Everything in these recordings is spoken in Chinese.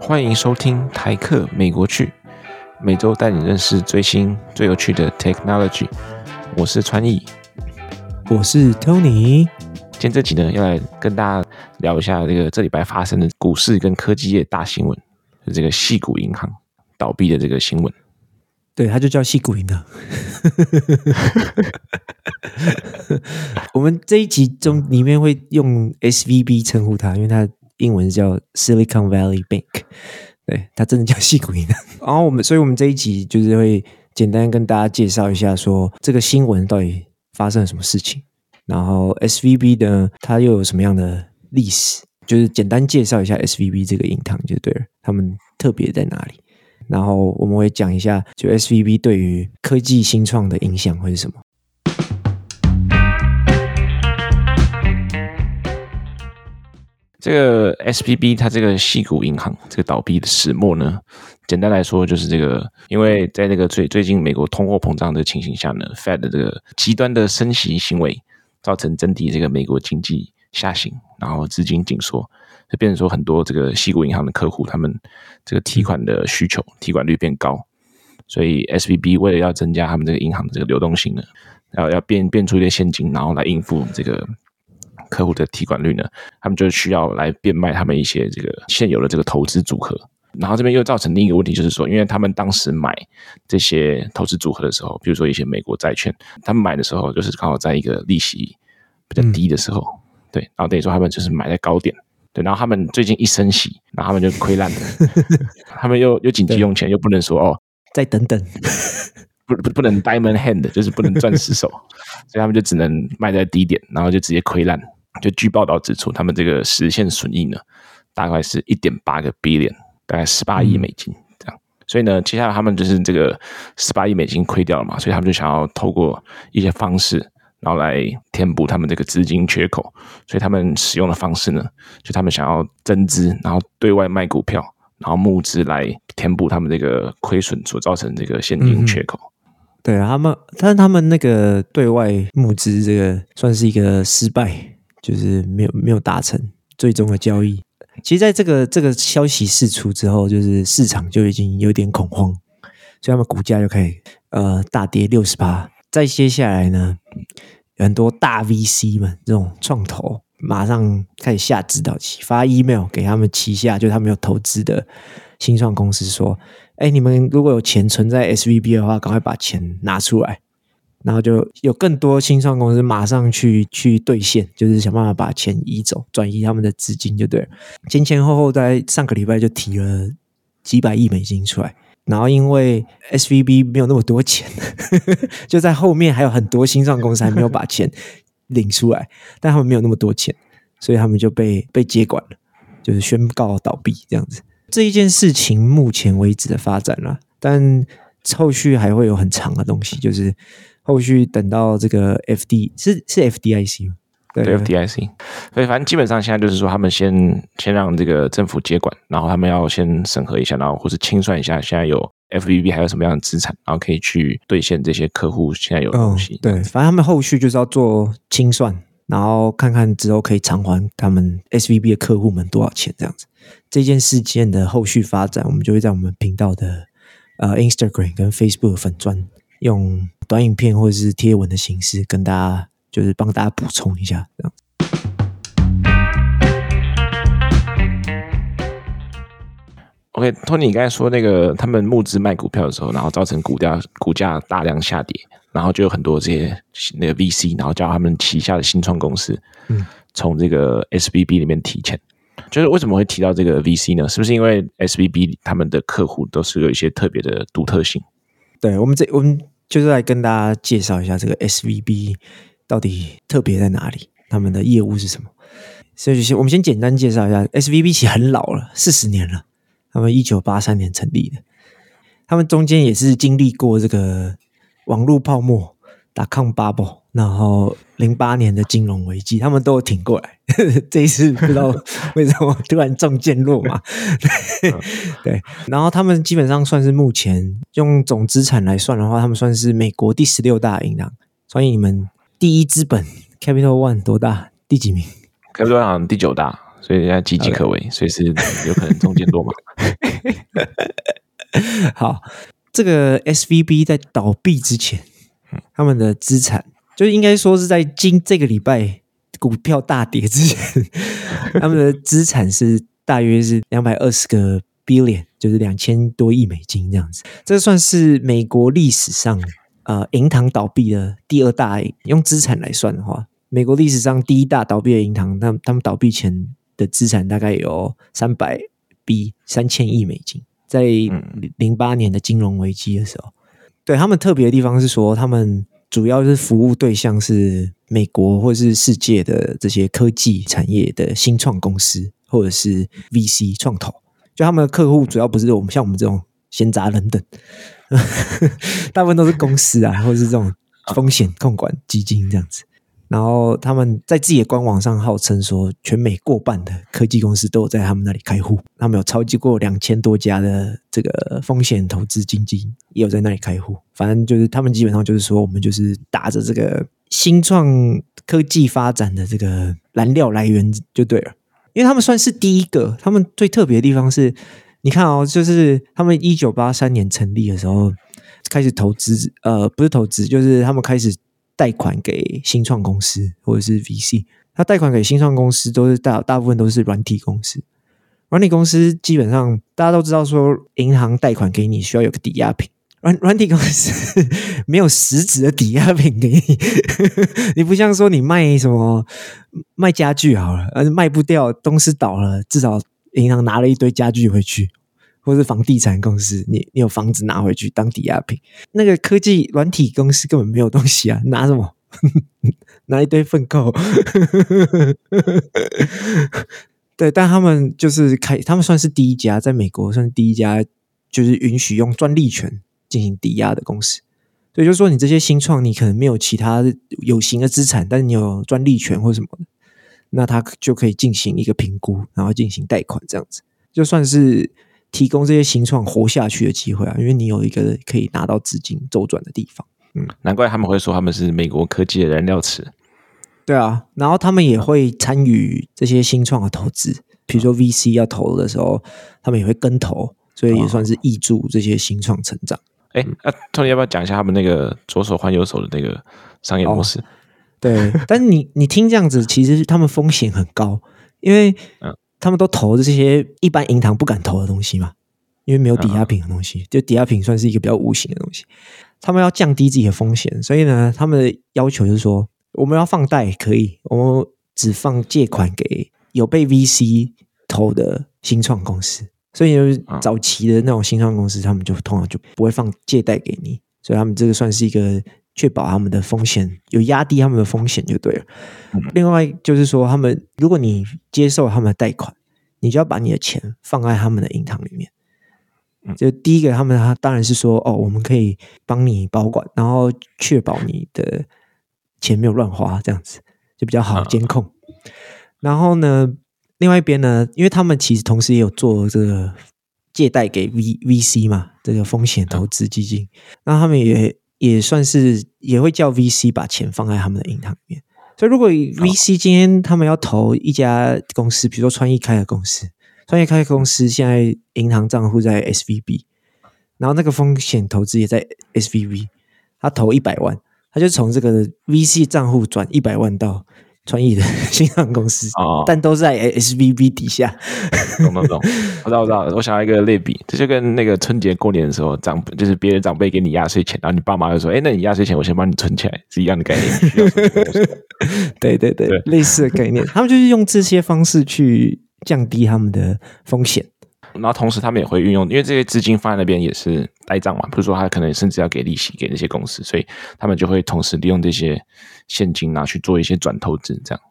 欢迎收听台客美国趣，每周带你认识最新最有趣的 technology。我是川艺，我是 Tony。今天这集呢，要来跟大家聊一下这个这礼拜发生的股市跟科技业大新闻，就这个细谷银行倒闭的这个新闻。对，它就叫矽谷银行。我们这一集中里面会用 SVB 称呼它，因为它英文叫 Silicon Valley Bank。对，它真的叫戏骨银行。然后我们，所以我们这一集就是会简单跟大家介绍一下，说这个新闻到底发生了什么事情。然后 SVB 呢，它又有什么样的历史？就是简单介绍一下 SVB 这个银行就对了，他们特别在哪里？然后我们会讲一下，就 SVB 对于科技新创的影响会是什么？这个 SVB 它这个矽谷银行这个倒闭的始末呢，简单来说就是这个，因为在那个最最近美国通货膨胀的情形下呢，Fed 的这个极端的升息行为。造成整体这个美国经济下行，然后资金紧缩，就变成说很多这个西谷银行的客户，他们这个提款的需求、提款率变高，所以 SVB 为了要增加他们这个银行的这个流动性呢，要要变变出一些现金，然后来应付这个客户的提款率呢，他们就需要来变卖他们一些这个现有的这个投资组合。然后这边又造成另一个问题，就是说，因为他们当时买这些投资组合的时候，比如说一些美国债券，他们买的时候就是刚好在一个利息比较低的时候，嗯、对，然后等于说他们就是买在高点，对，然后他们最近一升息，然后他们就亏烂了，他们又又紧急用钱，又不能说哦，再等等，不不不能 diamond hand，就是不能钻石手，所以他们就只能卖在低点，然后就直接亏烂。就据报道指出，他们这个实现损益呢，大概是一点八个 billion。大概十八亿美金这样，所以呢，接下来他们就是这个十八亿美金亏掉了嘛，所以他们就想要透过一些方式，然后来填补他们这个资金缺口。所以他们使用的方式呢，就他们想要增资，然后对外卖股票，然后募资来填补他们这个亏损所造成这个现金缺口。嗯、对啊，他们，但是他们那个对外募资这个算是一个失败，就是没有没有达成最终的交易。其实，在这个这个消息释出之后，就是市场就已经有点恐慌，所以他们股价就可以呃大跌六十八。再接下来呢，很多大 VC 们这种创投马上开始下指导棋，发 email 给他们旗下就他们有投资的新创公司说：“哎，你们如果有钱存在 SVB 的话，赶快把钱拿出来。”然后就有更多新创公司马上去去兑现，就是想办法把钱移走，转移他们的资金，就对了。前前后后在上个礼拜就提了几百亿美金出来，然后因为 SVB 没有那么多钱，就在后面还有很多新创公司还没有把钱领出来，但他们没有那么多钱，所以他们就被被接管了，就是宣告倒闭这样子。这一件事情目前为止的发展了，但后续还会有很长的东西，就是。后续等到这个 F D 是是 F D I C 吗？对，对 F D I C，所以反正基本上现在就是说，他们先先让这个政府接管，然后他们要先审核一下，然后或是清算一下现在有 FBB 还有什么样的资产，然后可以去兑现这些客户现在有的东西。哦。对，反正他们后续就是要做清算，然后看看之后可以偿还他们 S V B 的客户们多少钱这样子。这件事件的后续发展，我们就会在我们频道的呃 Instagram 跟 Facebook 粉专用。短影片或者是贴文的形式，跟大家就是帮大家补充一下，这样。OK，Tony，你刚才说那个他们募资卖股票的时候，然后造成股价股价大量下跌，然后就有很多这些那个 VC，然后叫他们旗下的新创公司，嗯，从这个 SVB 里面提钱。就是为什么会提到这个 VC 呢？是不是因为 SVB 他们的客户都是有一些特别的独特性？对我们这我们。就是来跟大家介绍一下这个 SVB 到底特别在哪里，他们的业务是什么。所以，先我们先简单介绍一下 SVB，其实很老了，四十年了。他们一九八三年成立的，他们中间也是经历过这个网络泡沫。打抗 bubble，然后零八年的金融危机，他们都有挺过来。这一次不知道为什么突然中箭落马，对，对。然后他们基本上算是目前用总资产来算的话，他们算是美国第十六大银行。所以你们第一资本 Capital One 多大？第几名？？Capital One 好像第九大，所以现在岌岌可危，随时有可能中间落马。好，这个 SVB 在倒闭之前，他们的资产就应该说是在今这个礼拜股票大跌之前，他们的资产是大约是两百二十个 billion，就是两千多亿美金这样子。这算是美国历史上呃银行倒闭的第二大，用资产来算的话，美国历史上第一大倒闭的银行，他们他们倒闭前的资产大概有三百 B 三千亿美金。在零八年的金融危机的时候，对他们特别的地方是说，他们主要是服务对象是美国或是世界的这些科技产业的新创公司，或者是 VC 创投。就他们的客户主要不是我们像我们这种闲杂人等，大部分都是公司啊，或者是这种风险控管基金这样子。然后他们在自己的官网上号称说，全美过半的科技公司都有在他们那里开户。他们有超级过两千多家的这个风险投资基金也有在那里开户。反正就是他们基本上就是说，我们就是打着这个新创科技发展的这个燃料来源就对了。因为他们算是第一个，他们最特别的地方是，你看哦，就是他们一九八三年成立的时候开始投资，呃，不是投资，就是他们开始。贷款给新创公司或者是 VC，他贷款给新创公司都是大大部分都是软体公司。软体公司基本上大家都知道，说银行贷款给你需要有个抵押品，软软体公司 没有实质的抵押品给你。你不像说你卖什么卖家具好了，而卖不掉，公司倒了，至少银行拿了一堆家具回去。或是房地产公司，你你有房子拿回去当抵押品，那个科技软体公司根本没有东西啊，拿什么？拿一堆粪扣。对，但他们就是开，他们算是第一家，在美国算是第一家，就是允许用专利权进行抵押的公司。所以就是说，你这些新创，你可能没有其他有形的资产，但是你有专利权或什么的，那他就可以进行一个评估，然后进行贷款，这样子就算是。提供这些新创活下去的机会啊，因为你有一个可以拿到资金周转的地方。嗯，难怪他们会说他们是美国科技的燃料池。对啊，然后他们也会参与这些新创的投资，比如说 VC 要投的时候，他们也会跟投，所以也算是挹注这些新创成长。哎、哦，那 Tony 要不要讲一下他们那个左手换右手的那个商业模式？哦、对，但是你你听这样子，其实他们风险很高，因为嗯。他们都投这些一般银行不敢投的东西嘛，因为没有抵押品的东西，就抵押品算是一个比较无形的东西。他们要降低自己的风险，所以呢，他们的要求就是说，我们要放贷可以，我们只放借款给有被 VC 投的新创公司。所以早期的那种新创公司，他们就通常就不会放借贷给你，所以他们这个算是一个。确保他们的风险，有压低他们的风险就对了。另外就是说，他们如果你接受他们的贷款，你就要把你的钱放在他们的银行里面。就第一个，他们他当然是说，哦，我们可以帮你保管，然后确保你的钱没有乱花，这样子就比较好监控。然后呢，另外一边呢，因为他们其实同时也有做这个借贷给 V VC 嘛，这个风险投资基金，那他们也。也算是也会叫 VC 把钱放在他们的银行里面，所以如果 VC 今天他们要投一家公司，比如说创意开的公司，创意开的公司现在银行账户在 SVB，然后那个风险投资也在 SVB，他投一百万，他就从这个 VC 账户转一百万到。创意的新航公司哦，但都在 SVB 底下。懂懂懂，我知道我知道。我想要一个类比，这就跟那个春节过年的时候，长就是别人长辈给你压岁钱，然后你爸妈就说：“哎、欸，那你压岁钱我先帮你存起来。”是一样的概念。对对对，对，类似的概念。他们就是用这些方式去降低他们的风险。然后同时，他们也会运用，因为这些资金放在那边也是呆账嘛。比如说，他可能甚至要给利息给那些公司，所以他们就会同时利用这些现金拿去做一些转投资。这样，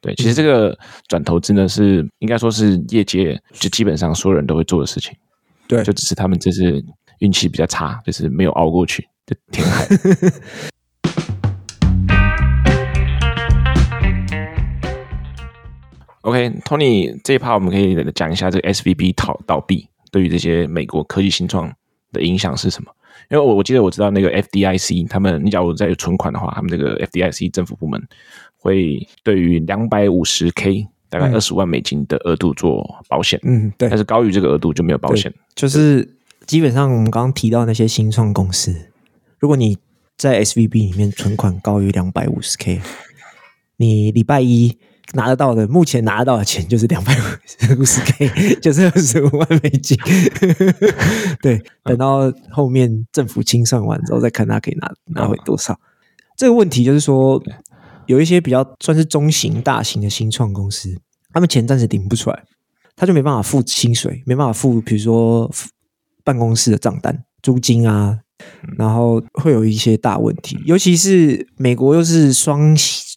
对，其实这个转投资呢，是应该说是业界就基本上所有人都会做的事情。对，就只是他们这次运气比较差，就是没有熬过去，就填海。OK，Tony，这一趴我们可以讲一下这个 SVB 倒倒闭对于这些美国科技新创的影响是什么？因为我我记得我知道那个 FDIC，他们你假如在存款的话，他们这个 FDIC 政府部门会对于两百五十 K 大概二十万美金的额度做保险。嗯，对。但是高于这个额度就没有保险。就是基本上我们刚刚提到那些新创公司，如果你在 SVB 里面存款高于两百五十 K，你礼拜一。拿得到的，目前拿得到的钱就是两百五十 K，就是二十五万美金。对，等到后面政府清算完之后，再看他可以拿拿回多少。这个问题就是说，有一些比较算是中型、大型的新创公司，他们钱暂时顶不出来，他就没办法付薪水，没办法付，比如说办公室的账单、租金啊，然后会有一些大问题。尤其是美国又是双。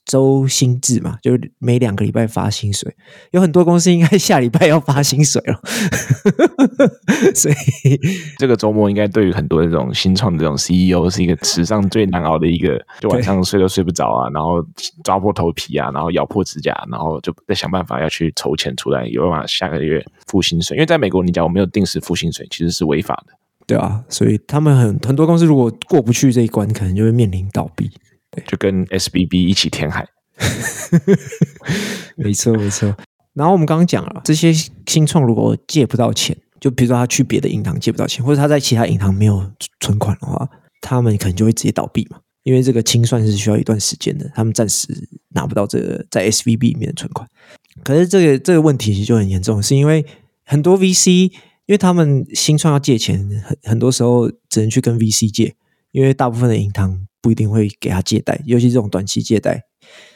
周薪制嘛，就是每两个礼拜发薪水，有很多公司应该下礼拜要发薪水了，所以这个周末应该对于很多这种新创的这种 CEO 是一个史上最难熬的一个，就晚上睡都睡不着啊，然后抓破头皮啊，然后咬破指甲，然后就在想办法要去筹钱出来，有办法下个月付薪水。因为在美国，你讲我没有定时付薪水，其实是违法的。对啊，所以他们很很多公司如果过不去这一关，可能就会面临倒闭。对，就跟 SBB 一起填海，没错没错。然后我们刚刚讲了，这些新创如果借不到钱，就比如说他去别的银行借不到钱，或者他在其他银行没有存款的话，他们可能就会直接倒闭嘛。因为这个清算是需要一段时间的，他们暂时拿不到这个在 SVB 里面的存款。可是这个这个问题其实就很严重，是因为很多 VC，因为他们新创要借钱，很很多时候只能去跟 VC 借，因为大部分的银行。不一定会给他借贷，尤其这种短期借贷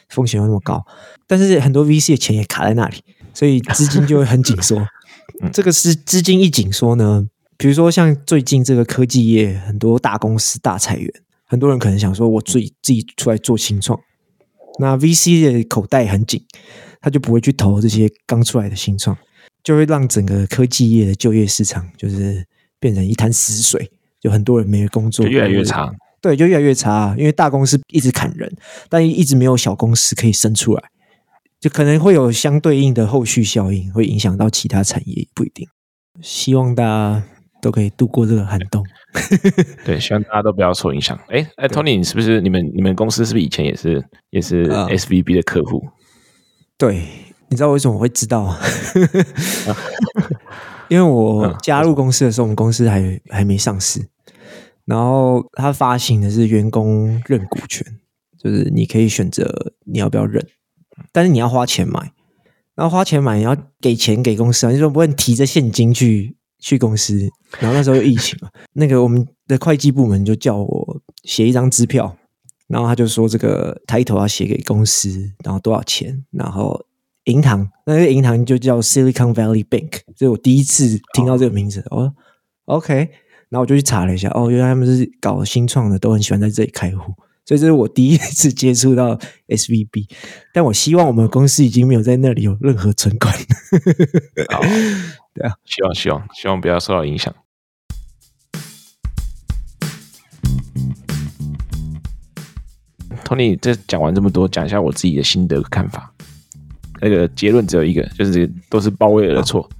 风险又那么高。但是很多 VC 的钱也卡在那里，所以资金就会很紧缩。这个是资金一紧缩呢，比如说像最近这个科技业，很多大公司大裁员，很多人可能想说，我自己自己出来做新创。那 VC 的口袋很紧，他就不会去投这些刚出来的新创，就会让整个科技业的就业市场就是变成一潭死水，就很多人没有工作，越来越长。对，就越来越差，因为大公司一直砍人，但一直没有小公司可以生出来，就可能会有相对应的后续效应，会影响到其他产业，不一定。希望大家都可以度过这个寒冬。对，希望大家都不要受影响。哎哎，Tony，你是不是你们你们公司是不是以前也是也是 SVB 的客户？对，你知道为什么我会知道？因为我加入公司的时候，我们公司还还没上市。然后他发行的是员工认股权，就是你可以选择你要不要认，但是你要花钱买，然后花钱买你要给钱给公司啊，你说不会提着现金去去公司，然后那时候有疫情嘛，那个我们的会计部门就叫我写一张支票，然后他就说这个 title 要写给公司，然后多少钱，然后银行那个银行就叫 Silicon Valley Bank，这是我第一次听到这个名字，哦，OK。然后我就去查了一下，哦，原来他们是搞新创的，都很喜欢在这里开户，所以这是我第一次接触到 SVB。但我希望我们公司已经没有在那里有任何存款。好，对啊，希望希望希望不要受到影响。Tony，这讲完这么多，讲一下我自己的心得看法。那个结论只有一个，就是都是鲍威尔的错。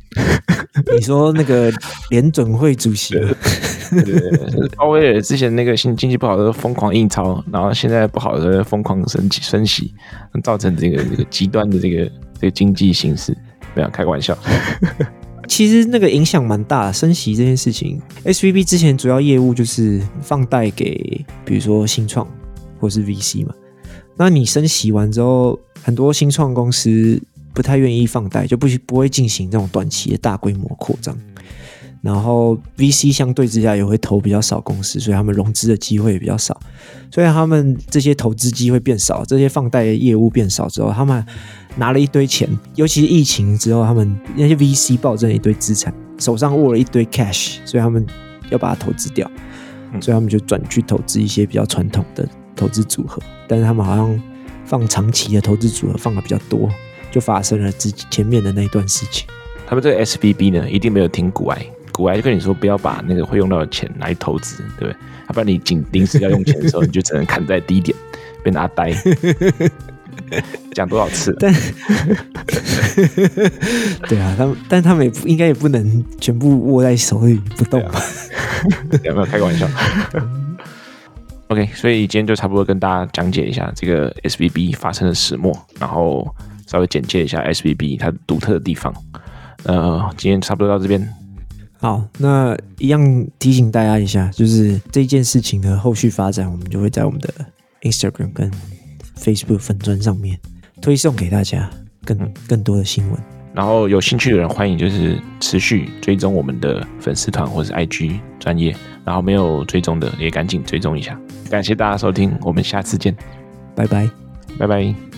你说那个联准会主席，对对对，鲍威尔之前那个经经济不好的时候疯狂印钞，然后现在不好的时候疯狂升息升息，造成这个这个极端的这个这个经济形势。没有开玩笑，其实那个影响蛮大的。升息这件事情，SVB 之前主要业务就是放贷给，比如说新创或是 VC 嘛。那你升息完之后，很多新创公司。不太愿意放贷，就不不会进行这种短期的大规模扩张。然后 VC 相对之下也会投比较少公司，所以他们融资的机会也比较少。所以他们这些投资机会变少，这些放贷的业务变少之后，他们拿了一堆钱，尤其是疫情之后，他们那些 VC 暴增了一堆资产，手上握了一堆 cash，所以他们要把它投资掉，所以他们就转去投资一些比较传统的投资组合。但是他们好像放长期的投资组合放的比较多。就发生了自己前面的那一段事情。他们这个 SBB 呢，一定没有听股癌，股癌就跟你说不要把那个会用到的钱拿来投资，对不对？要不然你紧临时要用钱的时候，你就只能砍在低点，被拿呆。讲多少次？但对啊，他们，但他们也不应该也不能全部握在手里不动吧？有没有开个玩笑？OK，所以今天就差不多跟大家讲解一下这个 SVB 发生的始末，然后稍微简介一下 SVB 它独特的地方。呃，今天差不多到这边。好，那一样提醒大家一下，就是这件事情的后续发展，我们就会在我们的 Instagram 跟 Facebook 粉专上面推送给大家更更多的新闻。然后有兴趣的人，欢迎就是持续追踪我们的粉丝团或是 IG 专业，然后没有追踪的也赶紧追踪一下。感谢大家收听，我们下次见，拜拜，拜拜。